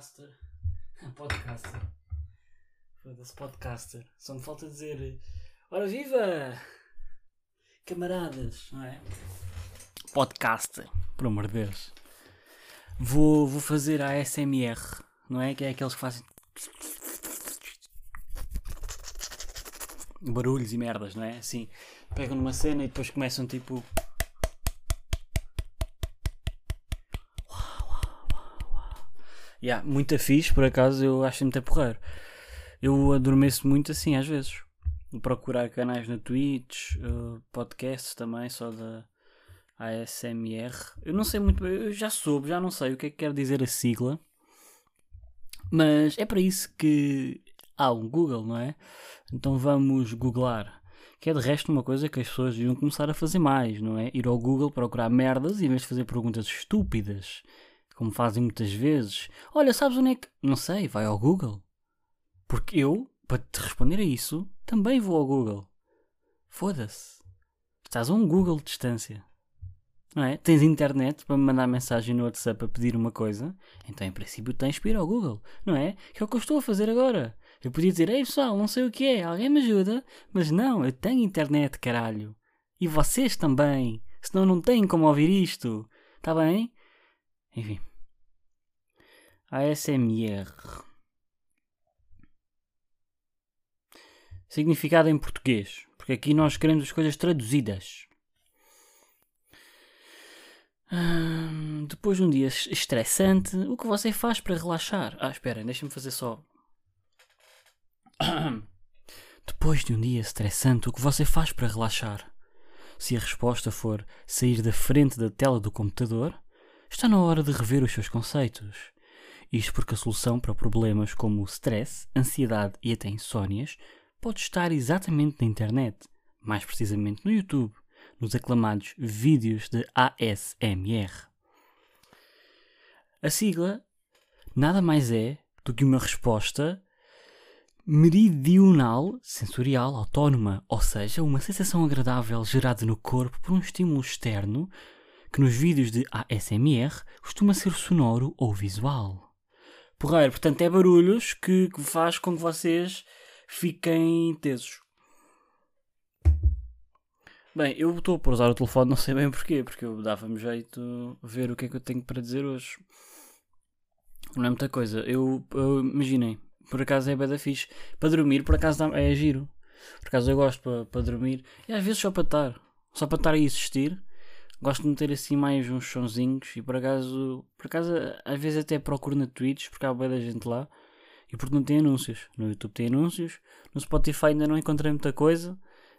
podcaster. Podcaster. Foda-se, podcaster. Só me falta dizer. Ora viva! Camaradas, não é? Podcaster, por amor de Deus. Vou, vou fazer a ASMR, não é? Que é aqueles que fazem. Barulhos e merdas, não é? Assim, pegam numa cena e depois começam tipo. Yeah, muito fixe, por acaso eu acho muito a porrer. Eu adormeço muito assim às vezes. Vou procurar canais na Twitch, uh, podcasts também, só da ASMR. Eu não sei muito bem, eu já soube, já não sei o que é que quer dizer a sigla. Mas é para isso que há um Google, não é? Então vamos googlar. Que é de resto uma coisa que as pessoas deviam começar a fazer mais, não é? Ir ao Google procurar merdas em vez de fazer perguntas estúpidas como fazem muitas vezes. Olha, sabes onde é que. Não sei, vai ao Google. Porque eu, para te responder a isso, também vou ao Google. Foda-se. Estás a um Google de distância. Não é? Tens internet para me mandar mensagem no WhatsApp a pedir uma coisa, então em princípio tens para ir ao Google, não é? Que é o que eu estou a fazer agora. Eu podia dizer, ei pessoal, não sei o que é, alguém me ajuda, mas não, eu tenho internet, caralho. E vocês também, senão não têm como ouvir isto. Está bem? Enfim. ASMR. Significado em português, porque aqui nós queremos as coisas traduzidas. Hum, depois de um dia estressante, o que você faz para relaxar? Ah, espera, deixa-me fazer só. Depois de um dia estressante, o que você faz para relaxar? Se a resposta for sair da frente da tela do computador, está na hora de rever os seus conceitos. Isto porque a solução para problemas como stress, ansiedade e até insónias pode estar exatamente na internet, mais precisamente no YouTube, nos aclamados vídeos de ASMR. A sigla nada mais é do que uma resposta meridional, sensorial, autónoma, ou seja, uma sensação agradável gerada no corpo por um estímulo externo que nos vídeos de ASMR costuma ser sonoro ou visual. Porreiro, portanto, é barulhos que, que faz com que vocês fiquem tesos. Bem, eu estou por usar o telefone, não sei bem porquê, porque eu dava-me jeito ver o que é que eu tenho para dizer hoje. Não é muita coisa. Eu, eu imaginei, por acaso é bada fixe. Para dormir, por acaso é giro. Por acaso eu gosto para, para dormir. E às vezes só para estar. Só para estar a existir gosto de meter assim mais uns sonzinhos e por acaso, por acaso às vezes até procuro na Twitch porque há boa da gente lá e porque não tem anúncios. No YouTube tem anúncios, no Spotify ainda não encontrei muita coisa.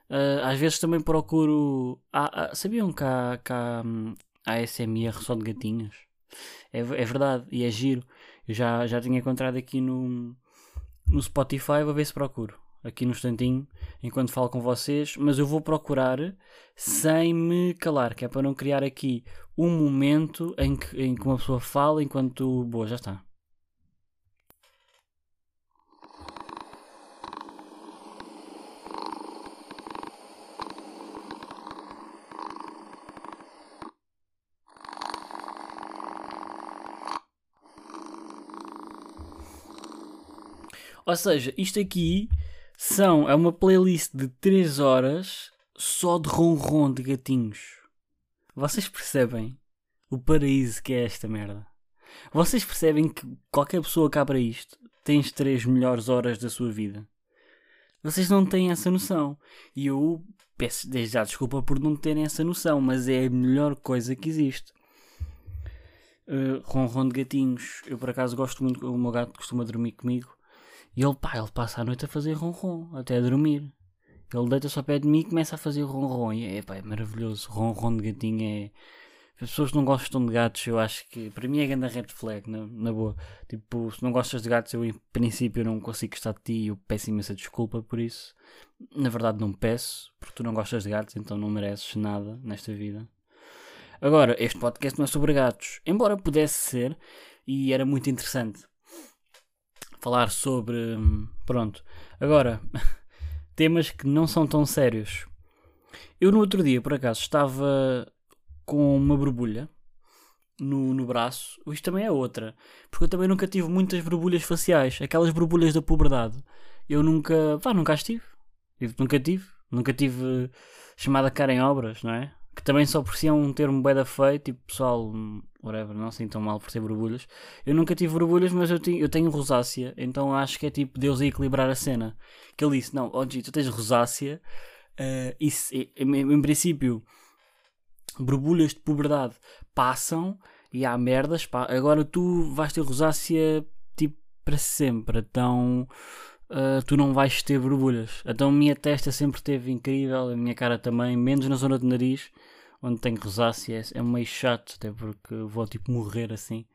Uh, às vezes também procuro. Ah, ah, sabiam que há, que há, hum, há SMR só de gatinhos? É, é verdade e é giro. Eu já, já tinha encontrado aqui no, no Spotify, vou ver se procuro aqui no instantinho enquanto falo com vocês, mas eu vou procurar sem me calar, que é para não criar aqui um momento em que, em que uma pessoa fala enquanto. Boa, já está. Ou seja, isto aqui são, é uma playlist de 3 horas só de ronron de gatinhos. Vocês percebem o paraíso que é esta merda? Vocês percebem que qualquer pessoa cá para isto tem as 3 melhores horas da sua vida? Vocês não têm essa noção. E eu peço desde já desculpa por não terem essa noção, mas é a melhor coisa que existe. Uh, ronron de gatinhos. Eu por acaso gosto muito, o meu gato costuma dormir comigo e ele, pá, ele passa a noite a fazer ronron, até a dormir. Ele deita-se ao pé de mim e começa a fazer ronron. E é, pá, é maravilhoso. Ronron de gatinho é. As pessoas não gostam de gatos, eu acho que para mim é grande red flag, na, na boa. Tipo, se não gostas de gatos, eu em princípio não consigo gostar de ti e eu peço imensa desculpa por isso. Na verdade, não peço, porque tu não gostas de gatos, então não mereces nada nesta vida. Agora, este podcast não é sobre gatos, embora pudesse ser e era muito interessante falar sobre. Hum, pronto. Agora, temas que não são tão sérios. Eu no outro dia, por acaso, estava com uma borbulha no, no braço, isto também é outra. Porque eu também nunca tive muitas borbulhas faciais. Aquelas borbulhas da puberdade. Eu nunca. Pá, nunca as tive. Nunca tive. Nunca tive chamada cara em obras, não é? Que também só por si é um termo bem da feio, tipo pessoal, whatever, não assim tão mal por ter borbulhas. Eu nunca tive borbulhas, mas eu tenho, eu tenho rosácea, então acho que é tipo Deus a equilibrar a cena. Que ele disse: Não, ó tu tens rosácea, uh, isso, em, em princípio, borbulhas de puberdade passam e há merdas, pá, agora tu vais ter rosácea tipo para sempre, então uh, tu não vais ter borbulhas. Então a minha testa sempre teve incrível, a minha cara também, menos na zona do nariz, onde tenho rosácea, é, é meio chato, até porque vou tipo morrer assim.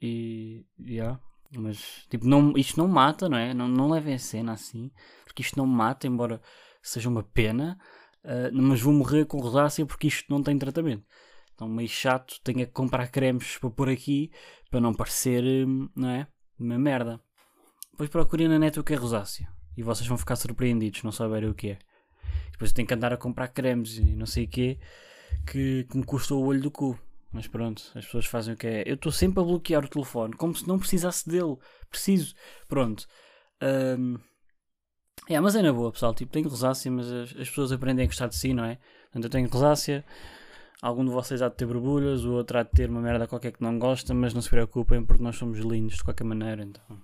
E. Yeah. Mas, tipo, não, isto não mata, não é? Não, não levem a cena assim, porque isto não mata, embora seja uma pena, uh, mas vou morrer com rosácea porque isto não tem tratamento. Então, meio chato, tenho que comprar cremes para pôr aqui, para não parecer, hum, não é? Uma merda. Depois procurem na net o que é rosácea. E vocês vão ficar surpreendidos, não saberem o que é. Depois tenho que andar a comprar cremes e não sei o quê, que, que me custa o olho do cu. Mas pronto, as pessoas fazem o que é. Eu estou sempre a bloquear o telefone, como se não precisasse dele. Preciso. Pronto. Um, é, mas é na boa, pessoal. Tipo, tenho rosácea, mas as, as, pessoas aprendem a gostar de si, não é? Portanto, eu tenho rosácea. Algum de vocês há de ter borbulhas, o outro há de ter uma merda qualquer que não gosta, mas não se preocupem porque nós somos lindos de qualquer maneira, então.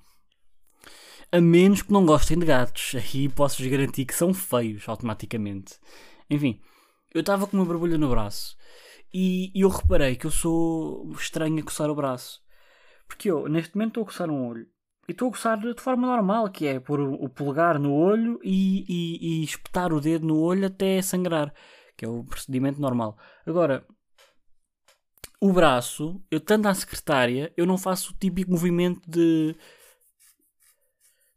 A menos que não gostem de gatos. Aí posso-vos garantir que são feios automaticamente. Enfim, eu estava com uma borbulha no braço e, eu reparei que eu sou estranho a coçar o braço. Porque eu, neste momento, estou a coçar um olho. E estou a coçar de forma normal, que é pôr o polegar no olho e, e, e espetar o dedo no olho até sangrar. Que é o procedimento normal. Agora, o braço, eu estando à secretária, eu não faço o típico movimento de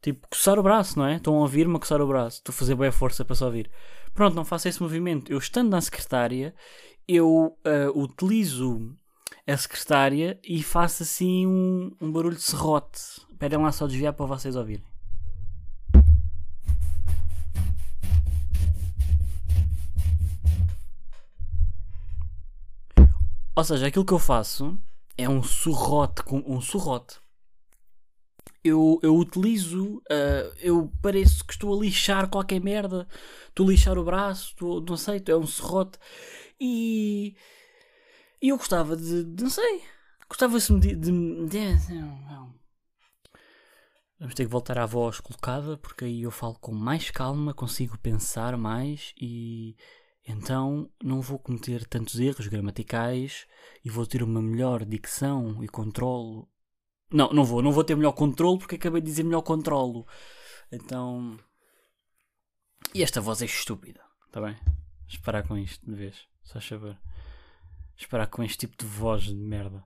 Tipo, coçar o braço, não é? Estão a ouvir-me a coçar o braço. Estou a fazer boa força para se ouvir. Pronto, não faço esse movimento. Eu estando na secretária, eu uh, utilizo a secretária e faço assim um, um barulho de serrote. Esperem lá só desviar para vocês ouvirem. Ou seja, aquilo que eu faço é um surrote um surrote eu, eu utilizo, uh, eu pareço que estou a lixar qualquer merda, estou a lixar o braço, estou, não sei, é um serrote. E, e eu gostava de, de não sei, gostava-se de, de, de. Vamos ter que voltar à voz colocada, porque aí eu falo com mais calma, consigo pensar mais e então não vou cometer tantos erros gramaticais e vou ter uma melhor dicção e controlo não, não vou. Não vou ter melhor controle porque acabei de dizer melhor controlo. Então. E esta voz é estúpida. Está bem? Esperar com isto de vez. Só saber. Esperar com este tipo de voz de merda.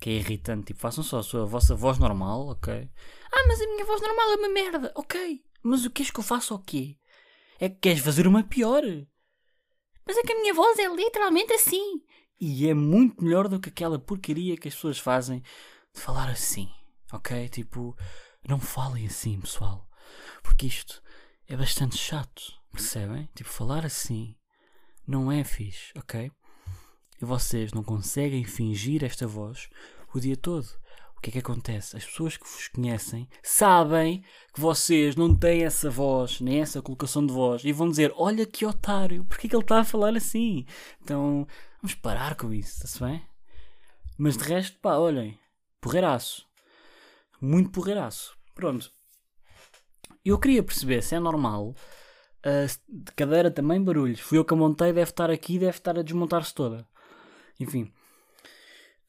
Que é irritante. Tipo, façam só a sua a vossa voz normal, ok? Ah, mas a minha voz normal é uma merda. Ok. Mas o que és que eu faço o quê? É que queres fazer uma pior. Mas é que a minha voz é literalmente assim. E é muito melhor do que aquela porcaria que as pessoas fazem falar assim, ok? Tipo, não falem assim, pessoal, porque isto é bastante chato, percebem? Tipo, falar assim não é fixe, ok? E vocês não conseguem fingir esta voz o dia todo. O que é que acontece? As pessoas que vos conhecem sabem que vocês não têm essa voz, nem essa colocação de voz, e vão dizer: Olha que otário, porque é que ele está a falar assim? Então vamos parar com isso, está-se bem? Mas de resto, pá, olhem, porreiraço. Muito porreiraço. Pronto. Eu queria perceber se é normal. Uh, de cadeira também barulhos. Fui eu que a montei, deve estar aqui, deve estar a desmontar-se toda. Enfim.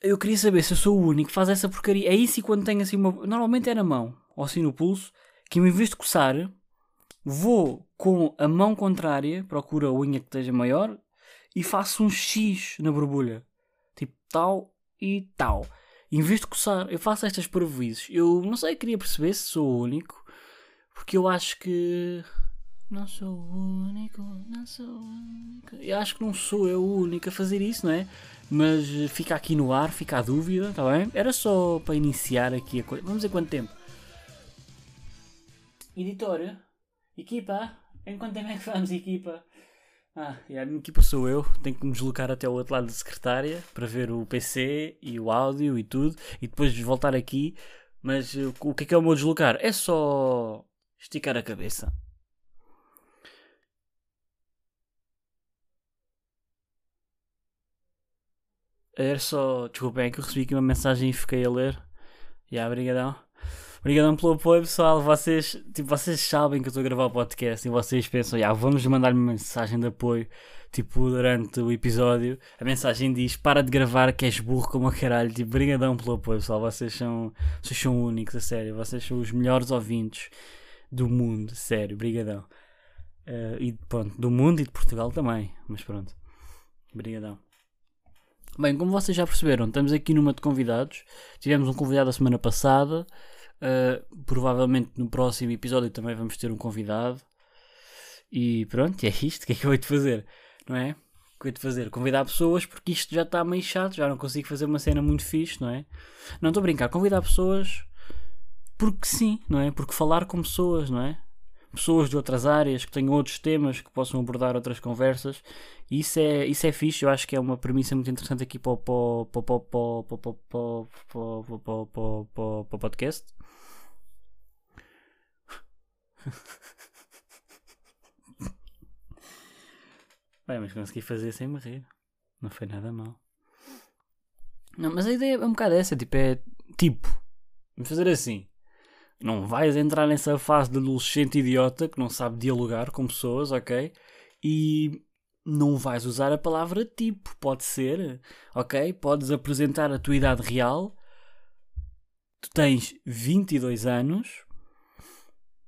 Eu queria saber se eu sou o único que faz essa porcaria. É isso e quando tenho assim uma. Normalmente é na mão, ou assim no pulso, que vez de coçar, vou com a mão contrária, procuro a unha que esteja maior e faço um X na borbulha. Tipo tal e tal em vez de coçar, eu faço estas parvoízes. Eu não sei, queria perceber se sou o único, porque eu acho que. Não sou o único, não sou o único. Eu acho que não sou eu o único a fazer isso, não é? Mas fica aqui no ar, fica a dúvida, está bem? Era só para iniciar aqui a coisa. Vamos ver quanto tempo. Editora, equipa, em quanto tempo é que vamos, equipa? Ah, e a minha equipa sou eu. Tenho que me deslocar até o outro lado da secretária para ver o PC e o áudio e tudo. E depois voltar aqui. Mas uh, o que é que é o meu deslocar? É só esticar a cabeça. Era só. Desculpem, é que eu recebi aqui uma mensagem e fiquei a ler. E yeah, obrigadão. Obrigadão pelo apoio, pessoal. Vocês, tipo, vocês sabem que eu estou a gravar o podcast e vocês pensam, yeah, vamos mandar-me uma mensagem de apoio. Tipo, durante o episódio, a mensagem diz: Para de gravar, que és burro como a caralho. Tipo, brigadão pelo apoio, pessoal. Vocês são, vocês são únicos, a sério. Vocês são os melhores ouvintes do mundo, sério. Brigadão. Uh, e pronto, do mundo e de Portugal também. Mas pronto, brigadão. Bem, como vocês já perceberam, estamos aqui numa de convidados. Tivemos um convidado a semana passada. Uh, provavelmente no próximo episódio também vamos ter um convidado. E pronto, é isto. O que é que eu hei de fazer? Não é? O que eu de fazer? Convidar pessoas porque isto já está meio chato. Já não consigo fazer uma cena muito fixe, não é? Não estou a brincar. Convidar pessoas porque sim, não é? Porque falar com pessoas, não é? pessoas de outras áreas que tenham outros temas que possam abordar outras conversas. E isso é, isso é fixe, eu acho que é uma premissa muito interessante aqui para o, para, para, para, para, para, para, para, para o podcast. Bem, mas consegui fazer sem morrer. Não foi nada mal. Não, mas a ideia é um bocado essa, tipo, é tipo, vamos fazer assim. Não vais entrar nessa fase de adolescente idiota que não sabe dialogar com pessoas, ok? E não vais usar a palavra tipo, pode ser, ok? Podes apresentar a tua idade real. Tu tens 22 anos,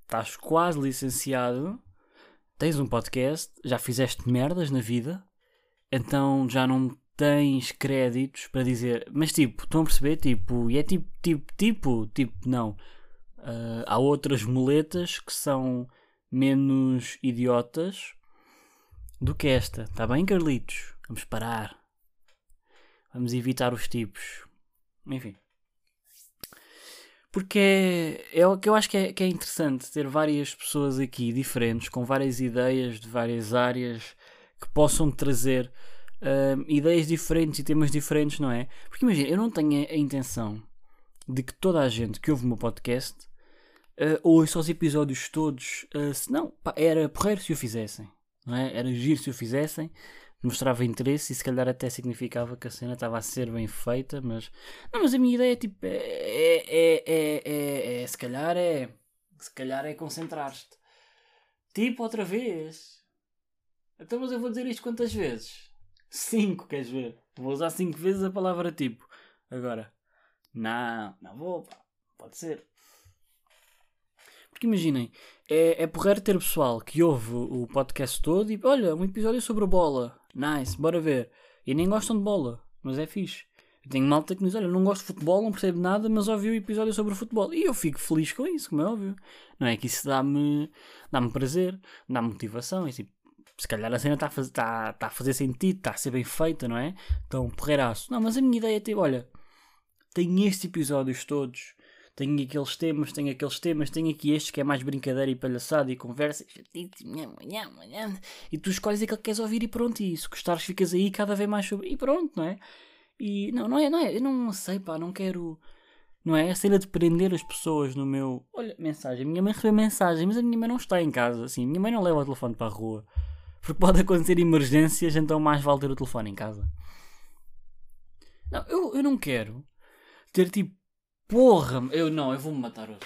estás quase licenciado, tens um podcast, já fizeste merdas na vida, então já não tens créditos para dizer, mas tipo, estão a perceber? Tipo, e é tipo, tipo, tipo, tipo, não Uh, há outras muletas que são menos idiotas do que esta. Está bem, Carlitos? Vamos parar. Vamos evitar os tipos. Enfim. Porque é, é o que eu acho que é, que é interessante ter várias pessoas aqui diferentes, com várias ideias de várias áreas que possam trazer uh, ideias diferentes e temas diferentes, não é? Porque imagina, eu não tenho a, a intenção de que toda a gente que ouve o meu podcast uh, ouça os episódios todos. Uh, se não, era porreiro se o fizessem. Não é? Era giro se o fizessem. Mostrava interesse e se calhar até significava que a cena estava a ser bem feita, mas. Não, mas a minha ideia é tipo. É, é, é, é, se calhar é. Se calhar é concentrar-te. Tipo outra vez. Então, mas eu vou dizer isto quantas vezes? Cinco, queres ver? Vou usar cinco vezes a palavra tipo. Agora. Não, não vou. Pode ser. Porque imaginem, é, é porreiro ter pessoal que ouve o podcast todo e olha, um episódio sobre bola. Nice, bora ver. E nem gostam de bola, mas é fixe. Eu tenho malta que me diz, olha, não gosto de futebol, não percebo nada, mas ouvi o episódio sobre o futebol. E eu fico feliz com isso, como é óbvio. Não é que isso dá-me dá prazer, dá-me motivação. E tipo, se calhar a cena está a, fazer, está, está a fazer sentido, está a ser bem feita, não é? Então, porreiraço. Não, mas a minha ideia é tipo, olha, tenho estes episódios todos tenho aqueles temas, tenho aqueles temas, tenho aqui este que é mais brincadeira e palhaçada e conversa. E tu escolhes aquele que queres ouvir e pronto. E se gostares, ficas aí cada vez mais sobre. E pronto, não é? E não, não é, não é. Eu não sei, pá, não quero. Não é? A cena de prender as pessoas no meu. Olha, mensagem. Minha mãe recebeu mensagem, mas a minha mãe não está em casa. Assim, minha mãe não leva o telefone para a rua. Porque pode acontecer emergências, então mais vale ter o telefone em casa. Não, eu, eu não quero ter tipo Porra, eu não, eu vou-me matar hoje.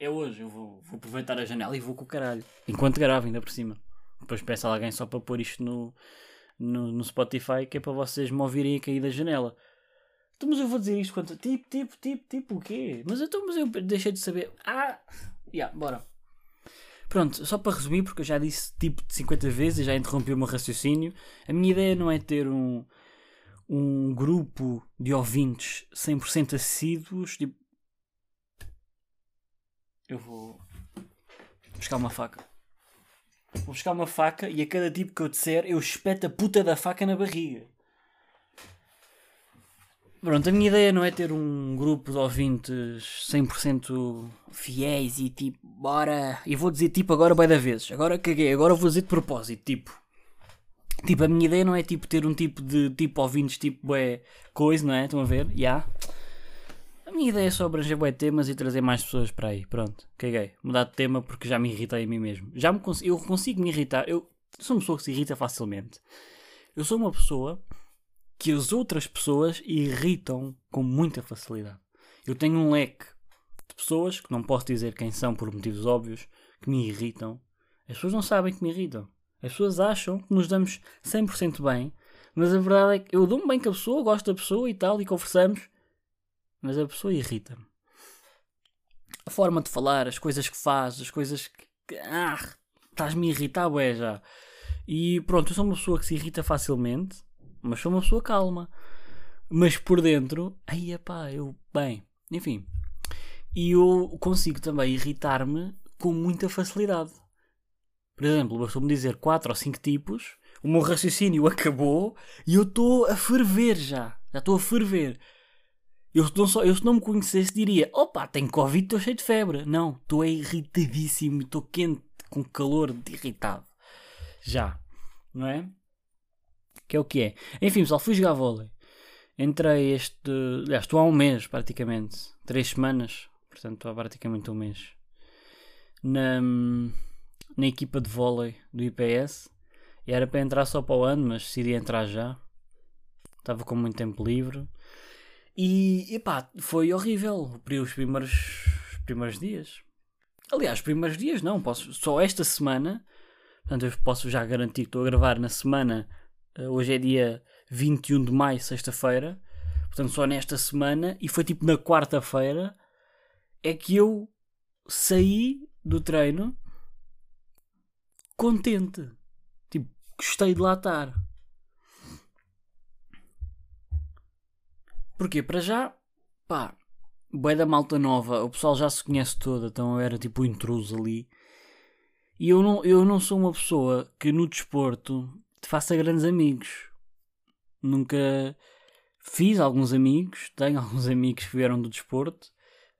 É hoje, eu vou, vou, aproveitar a janela e vou com o caralho. Enquanto gravo, ainda por cima. Depois peço a alguém só para pôr isto no, no, no Spotify, que é para vocês me ouvirem a cair da janela. Então, mas eu vou dizer isto quanto. Tipo, tipo, tipo, tipo o quê? Mas então, mas eu deixei de saber. Ah! Yeah, bora. Pronto, só para resumir, porque eu já disse tipo de 50 vezes e já interrompi o meu raciocínio. A minha ideia não é ter um, um grupo de ouvintes 100% assíduos, tipo, eu vou buscar uma faca. Vou buscar uma faca e a cada tipo que eu disser eu espeto a puta da faca na barriga. Pronto, a minha ideia não é ter um grupo de ouvintes 100% fiéis e tipo, bora. E vou dizer tipo agora vai da vezes. Agora caguei, agora vou dizer de propósito, tipo. Tipo, a minha ideia não é tipo ter um tipo de tipo ouvintes tipo é coisa, não é? Estão a ver? Já. Yeah. Minha ideia é só abranger bué temas e trazer mais pessoas para aí. Pronto, caguei. Mudar de tema porque já me irritei a mim mesmo. Já me cons eu consigo me irritar. Eu sou uma pessoa que se irrita facilmente. Eu sou uma pessoa que as outras pessoas irritam com muita facilidade. Eu tenho um leque de pessoas que não posso dizer quem são por motivos óbvios que me irritam. As pessoas não sabem que me irritam. As pessoas acham que nos damos 100% bem, mas a verdade é que eu dou-me bem com a pessoa, gosto da pessoa e tal, e conversamos, mas a pessoa irrita-me. A forma de falar, as coisas que faz, as coisas que. Ah, estás-me a irritar, ué, já. E pronto, eu sou uma pessoa que se irrita facilmente, mas sou uma pessoa calma. Mas por dentro, aí pá, eu. Bem, enfim. E eu consigo também irritar-me com muita facilidade. Por exemplo, bastou-me dizer 4 ou 5 tipos, o meu raciocínio acabou e eu estou a ferver já. Já estou a ferver. Eu, não só, eu se não me conhecesse diria, opa, tenho Covid, estou cheio de febre. Não, estou irritadíssimo, estou quente, com calor irritado. Já, não é? Que é o que é. Enfim, pessoal, fui jogar vôlei. Entrei este. Aliás, estou há um mês praticamente. Três semanas. Portanto, estou há praticamente um mês. Na, na equipa de vôlei do IPS. E era para entrar só para o ano, mas decidi entrar já. Estava com muito tempo livre. E, epá, foi horrível os primeiros, os primeiros dias. Aliás, os primeiros dias não, posso, só esta semana. Portanto, eu posso já garantir que estou a gravar na semana. Eh, hoje é dia 21 de maio, sexta-feira. Portanto, só nesta semana. E foi tipo na quarta-feira. É que eu saí do treino contente. Tipo, gostei de lá estar. Porquê? Para já, pá, bué da malta nova, o pessoal já se conhece toda, então eu era tipo o intruso ali. E eu não, eu não sou uma pessoa que no desporto te faça grandes amigos. Nunca fiz alguns amigos, tenho alguns amigos que vieram do desporto,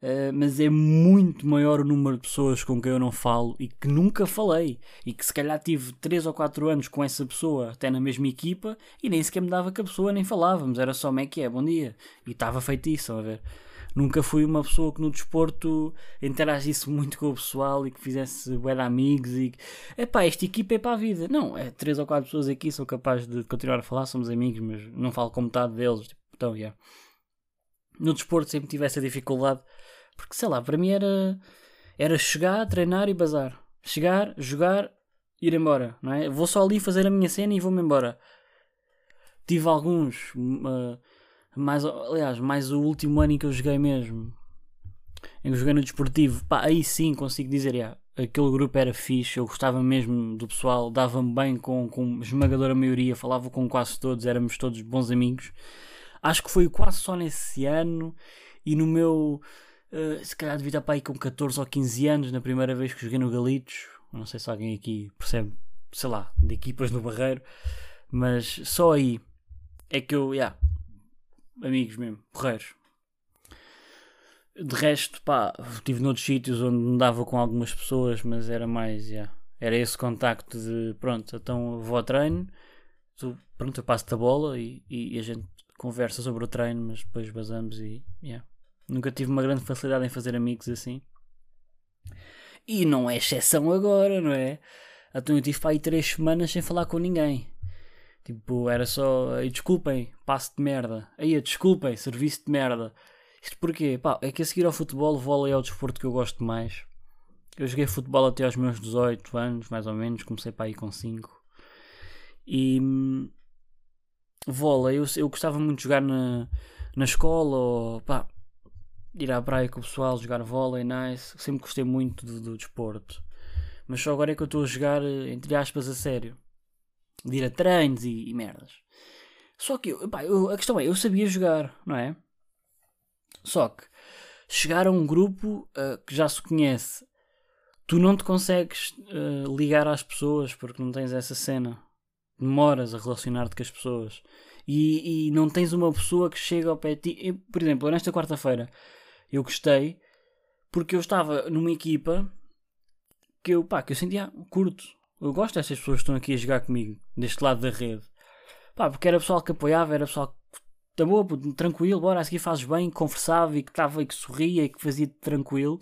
Uh, mas é muito maior o número de pessoas com quem eu não falo e que nunca falei. E que se calhar tive 3 ou 4 anos com essa pessoa, até na mesma equipa, e nem sequer me dava com a pessoa, nem falávamos. Era só como é que é, bom dia. E estava feito isso, a ver. Nunca fui uma pessoa que no desporto interagisse muito com o pessoal e que fizesse bué amigos e é pá, esta equipa é para a vida. Não, é 3 ou 4 pessoas aqui, sou capaz de continuar a falar, somos amigos, mas não falo com metade deles. Tipo, então. Yeah. No desporto sempre tive essa dificuldade porque sei lá, para mim era, era chegar, treinar e bazar. Chegar, jogar, ir embora, não é? Vou só ali fazer a minha cena e vou-me embora. Tive alguns, uh, mais, aliás, mais o último ano em que eu joguei mesmo, em que joguei no desportivo, pá, aí sim consigo dizer, yeah, aquele grupo era fixe, eu gostava mesmo do pessoal, dava-me bem com, com esmagadora maioria, falava com quase todos, éramos todos bons amigos. Acho que foi quase só nesse ano e no meu Uh, se calhar devia estar para aí com 14 ou 15 anos, na primeira vez que joguei no Galitos. Não sei se alguém aqui percebe, sei lá, de equipas no Barreiro, mas só aí é que eu, yeah, amigos mesmo, porreiros. De resto, pá, estive noutros sítios onde me dava com algumas pessoas, mas era mais, yeah, era esse contacto de, pronto, então vou ao treino, tu, pronto, eu passo-te a bola e, e, a gente conversa sobre o treino, mas depois basamos e, yeah. Nunca tive uma grande facilidade em fazer amigos assim. E não é exceção agora, não é? Então eu tive para aí três semanas sem falar com ninguém. Tipo, era só. Aí, desculpem, passo de merda. Aí, desculpem, serviço de merda. Isto porquê? Pá, é que a seguir ao futebol, vôlei é o desporto que eu gosto mais. Eu joguei futebol até aos meus 18 anos, mais ou menos. Comecei para aí com 5. E. Hum, vôlei, eu, eu gostava muito de jogar na, na escola ou. pá, ir à praia com o pessoal, jogar vôlei, nice. Sempre gostei muito do, do desporto. Mas só agora é que eu estou a jogar, eh, entre aspas, a sério. De ir a treinos e, e merdas. Só que, pá, eu, a questão é, eu sabia jogar, não é? Só que, chegar a um grupo uh, que já se conhece, tu não te consegues uh, ligar às pessoas porque não tens essa cena. Demoras a relacionar-te com as pessoas. E, e, não tens uma pessoa que chega ao pé de ti. por exemplo, nesta quarta-feira, eu gostei porque eu estava numa equipa que eu, pá, que eu sentia curto. Eu gosto destas pessoas que estão aqui a jogar comigo, deste lado da rede. Pá, porque era pessoal que apoiava, era pessoal que tá boa, tranquilo, bora, a seguir fazes bem, conversava e que estava e que sorria e que fazia tranquilo,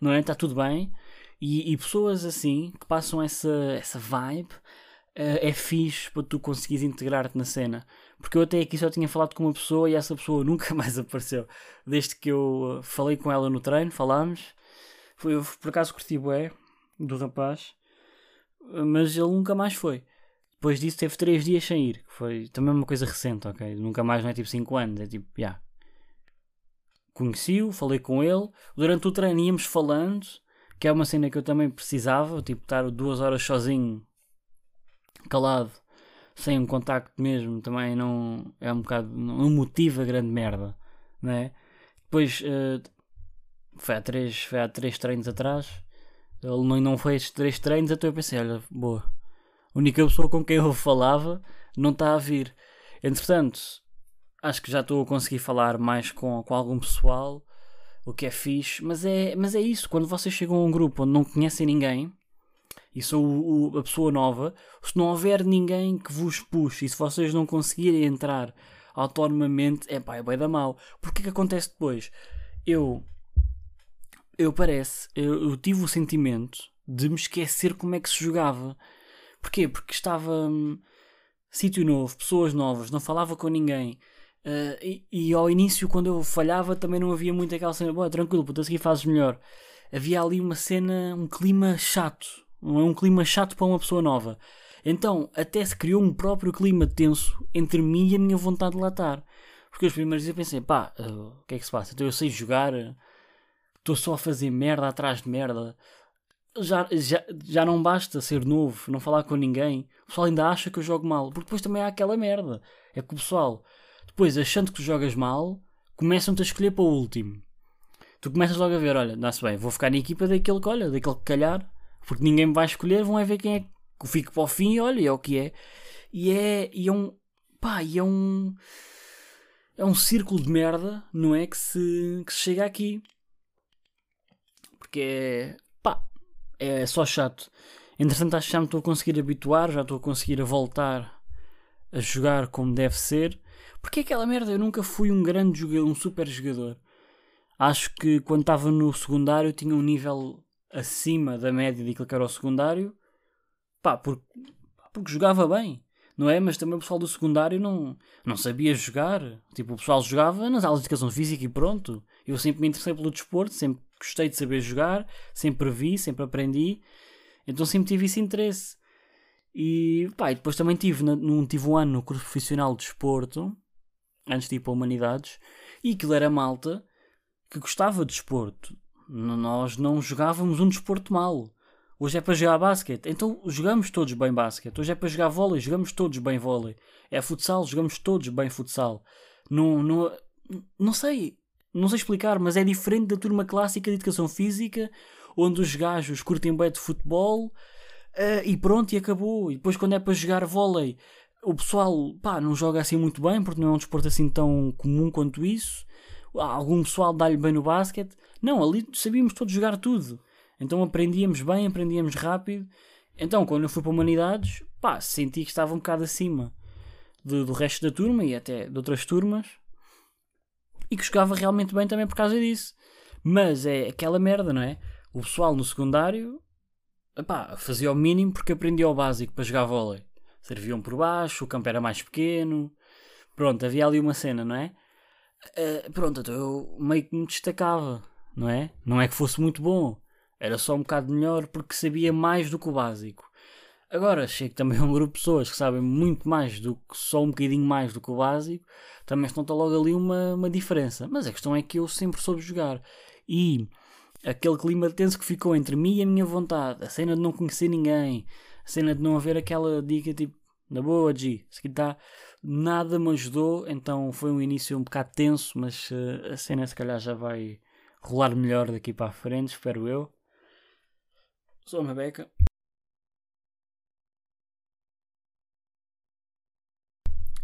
não é? Está tudo bem. E, e, pessoas assim que passam essa, essa vibe uh, é fixe para tu conseguires integrar-te na cena. Porque eu até aqui só tinha falado com uma pessoa e essa pessoa nunca mais apareceu. Desde que eu eh, falei com ela no treino, falámos. Foi, por acaso curti bué do rapaz, mas ele nunca mais foi. Depois disso teve 3 dias sem ir, que foi também uma coisa recente, ok? Nunca mais não é tipo 5 anos, é tipo, já. Yeah. Conheci-o, falei com ele, durante o treino íamos falando, que é uma cena que eu também precisava, tipo, estar duas horas sozinho, calado, sem um contacto mesmo, também não é um bocado, não motiva grande merda, não é? Depois, uh, foi, há três, foi há três treinos atrás, ele não, não estes três treinos, então eu pensei, olha, boa, a única pessoa com quem eu falava não está a vir. Entretanto, acho que já estou a conseguir falar mais com, com algum pessoal, o que é fixe, mas é, mas é isso, quando vocês chegam a um grupo onde não conhecem ninguém e são o, o, a pessoa nova, se não houver ninguém que vos puxe e se vocês não conseguirem entrar autonomamente, é pá, é bem da mal. Porque que acontece depois? Eu, eu parece, eu, eu tive o sentimento de me esquecer como é que se jogava. Porquê? Porque estava hum, sítio novo, pessoas novas, não falava com ninguém. Uh, e, e, ao início, quando eu falhava, também não havia muito aquela cena, boa, tranquilo, puta, a seguir fazes melhor. Havia ali uma cena, um clima chato. É um clima chato para uma pessoa nova. Então, até se criou um próprio clima tenso entre mim e a minha vontade de lá estar. Porque os primeiros dias eu pensei, pá, uh, o que é que se passa? Então eu sei jogar, estou só a fazer merda atrás de merda já, já, já não basta ser novo, não falar com ninguém. O pessoal ainda acha que eu jogo mal. Porque depois também há aquela merda. É que o pessoal, depois achando que jogas mal, começam-te a escolher para o último. Tu começas logo a ver, olha, dá-se bem, vou ficar na equipa daquele que olha, daquele que calhar, porque ninguém me vai escolher, vão é ver quem é que fico para o fim e olha, é o que é. E é, e é um. pá, e é um. É um círculo de merda, não é? Que se, que se chega aqui. Porque é é só chato. Entretanto, acho que já me estou a conseguir habituar, já estou a conseguir a voltar a jogar como deve ser. Porque é aquela merda, eu nunca fui um grande jogador, um super jogador. Acho que quando estava no secundário tinha um nível acima da média daquilo que era o secundário. Pá, porque, porque jogava bem, não é? Mas também o pessoal do secundário não, não sabia jogar. Tipo, o pessoal jogava nas aulas de educação física e pronto. Eu sempre me interessei pelo desporto, sempre gostei de saber jogar, sempre vi, sempre aprendi, então sempre tive esse interesse. E, pá, e depois também tive, num, tive um ano no curso profissional de desporto, antes de ir para Humanidades, e aquilo era malta que gostava de desporto. Nós não jogávamos um desporto mal. Hoje é para jogar basquete, então jogamos todos bem basquete. Hoje é para jogar vôlei, jogamos todos bem vôlei. É futsal, jogamos todos bem futsal. Não, não, não sei, não sei explicar, mas é diferente da turma clássica de educação física, onde os gajos curtem bem de futebol uh, e pronto, e acabou. E depois, quando é para jogar vôlei, o pessoal pá, não joga assim muito bem, porque não é um desporto assim tão comum quanto isso. Algum pessoal dá-lhe bem no basquete. Não, ali sabíamos todos jogar tudo. Então aprendíamos bem, aprendíamos rápido. Então, quando eu fui para Humanidades, pá, senti que estava um bocado acima do, do resto da turma e até de outras turmas e que jogava realmente bem também por causa disso. Mas é aquela merda, não é? O pessoal no secundário epá, fazia o mínimo porque aprendia o básico para jogar vôlei. Serviam por baixo, o campo era mais pequeno. Pronto, havia ali uma cena, não é? Uh, pronto, então eu meio que me destacava, não é? Não é que fosse muito bom, era só um bocado melhor porque sabia mais do que o básico. Agora, chego também a um grupo de pessoas que sabem muito mais do que só um bocadinho mais do que o básico, também estão logo ali uma, uma diferença. Mas a questão é que eu sempre soube jogar. E aquele clima tenso que ficou entre mim e a minha vontade, a cena de não conhecer ninguém, a cena de não haver aquela dica tipo, na boa, G, se está, nada me ajudou, então foi um início um bocado tenso, mas uh, a cena se calhar já vai rolar melhor daqui para a frente, espero eu. Sou uma beca.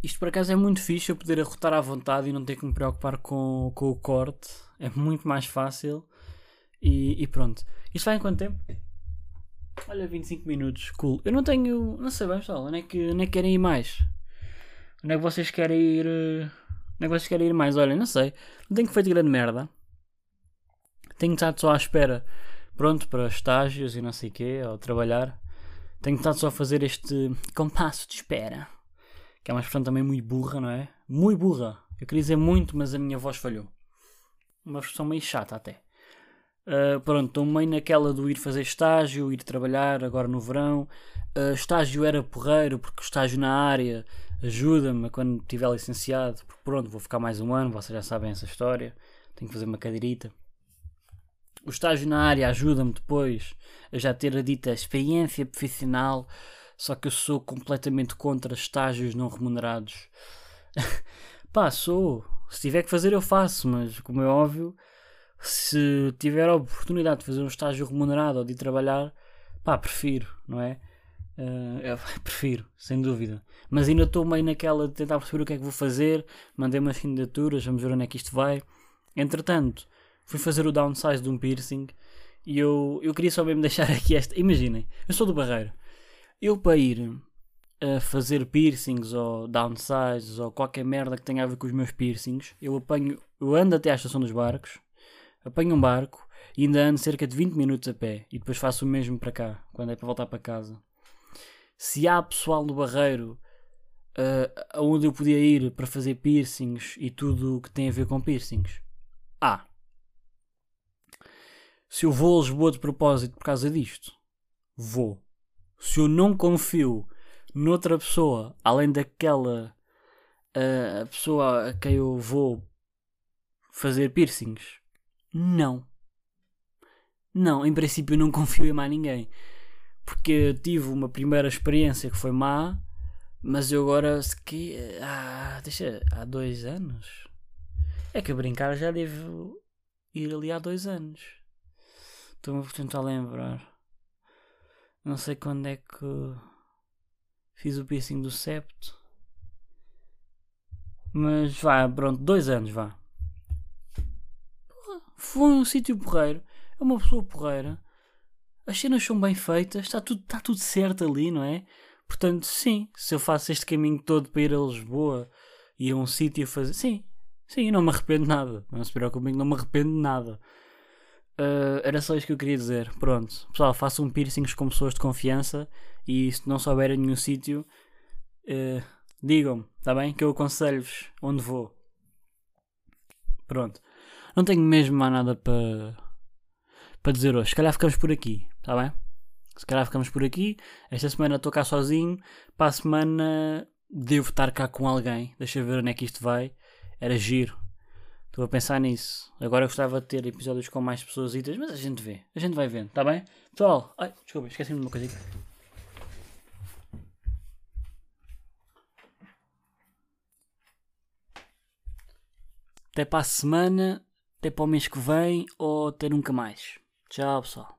Isto por acaso é muito fixe eu poder arrotar à vontade e não ter que me preocupar com, com o corte. É muito mais fácil. E, e pronto. Isto vai em quanto tempo? Olha, 25 minutos, cool. Eu não tenho. Não sei bem, pessoal. Onde é que, onde é que querem ir mais? Onde é que vocês querem ir. eh, Onde é que vocês querem ir mais? Olha, não sei. Não tenho feito grande merda. Tenho estado só à espera. Pronto, para estágios e não sei o quê, ou trabalhar. Tenho estado só a fazer este compasso de espera. Que é uma expressão também muito burra, não é? Muito burra. Eu queria dizer muito, mas a minha voz falhou. Uma expressão meio chata até. Uh, pronto, estou meio naquela do ir fazer estágio, ir trabalhar agora no verão. Uh, estágio era porreiro, porque estágio na área ajuda-me quando estiver licenciado. Porque pronto, vou ficar mais um ano, vocês já sabem essa história. Tenho que fazer uma cadeirita. O estágio na área ajuda-me depois a já ter a dita experiência profissional, só que eu sou completamente contra estágios não remunerados. Pá, sou. Se tiver que fazer, eu faço, mas como é óbvio, se tiver a oportunidade de fazer um estágio remunerado ou de trabalhar, pá, prefiro, não é? Uh, eu prefiro, sem dúvida. Mas ainda estou meio naquela de tentar perceber o que é que vou fazer. Mandei umas candidaturas, vamos ver onde é que isto vai. Entretanto, fui fazer o downsize de um piercing e eu, eu queria só mesmo deixar aqui esta. Imaginem, eu sou do Barreiro. Eu para ir a fazer piercings ou downsizes ou qualquer merda que tenha a ver com os meus piercings, eu apanho, eu ando até à estação dos barcos, apanho um barco e ainda ando cerca de 20 minutos a pé e depois faço o mesmo para cá, quando é para voltar para casa. Se há pessoal no Barreiro uh, onde eu podia ir para fazer piercings e tudo o que tem a ver com piercings, há. Se eu vou a Lisboa de propósito por causa disto, vou. Se eu não confio noutra pessoa, além daquela uh, pessoa a quem eu vou fazer piercings, não. Não, em princípio não confio em mais ninguém. Porque tive uma primeira experiência que foi má, mas eu agora que ah, deixa, há dois anos. É que a brincar já devo ir ali há dois anos. Estou-me a tentar lembrar. Não sei quando é que fiz o piercing do septo. Mas vá, pronto, dois anos, vá. Foi um sítio porreiro. É uma pessoa porreira. As cenas são bem feitas. Está tudo, está tudo certo ali, não é? Portanto, sim, se eu faço este caminho todo para ir a Lisboa e a um sítio fazer. Sim, sim, não me arrependo nada. Não se preocupem, não me arrependo nada. Uh, era só isto que eu queria dizer. Pronto, pessoal, façam piercings com pessoas de confiança e se não souberem nenhum sítio, uh, digam-me, está bem? Que eu aconselho-vos onde vou. Pronto, não tenho mesmo mais nada para para dizer hoje. Se calhar ficamos por aqui, está bem? Se calhar ficamos por aqui. Esta semana estou cá sozinho. Para a semana devo estar cá com alguém. Deixa ver onde é que isto vai. Era giro. Estou a pensar nisso. Agora eu gostava de ter episódios com mais pessoas, mas a gente vê. A gente vai vendo, está bem? Pessoal, ai, desculpa, esqueci-me de uma coisa. Até para a semana, até para o mês que vem ou até nunca mais. Tchau, pessoal.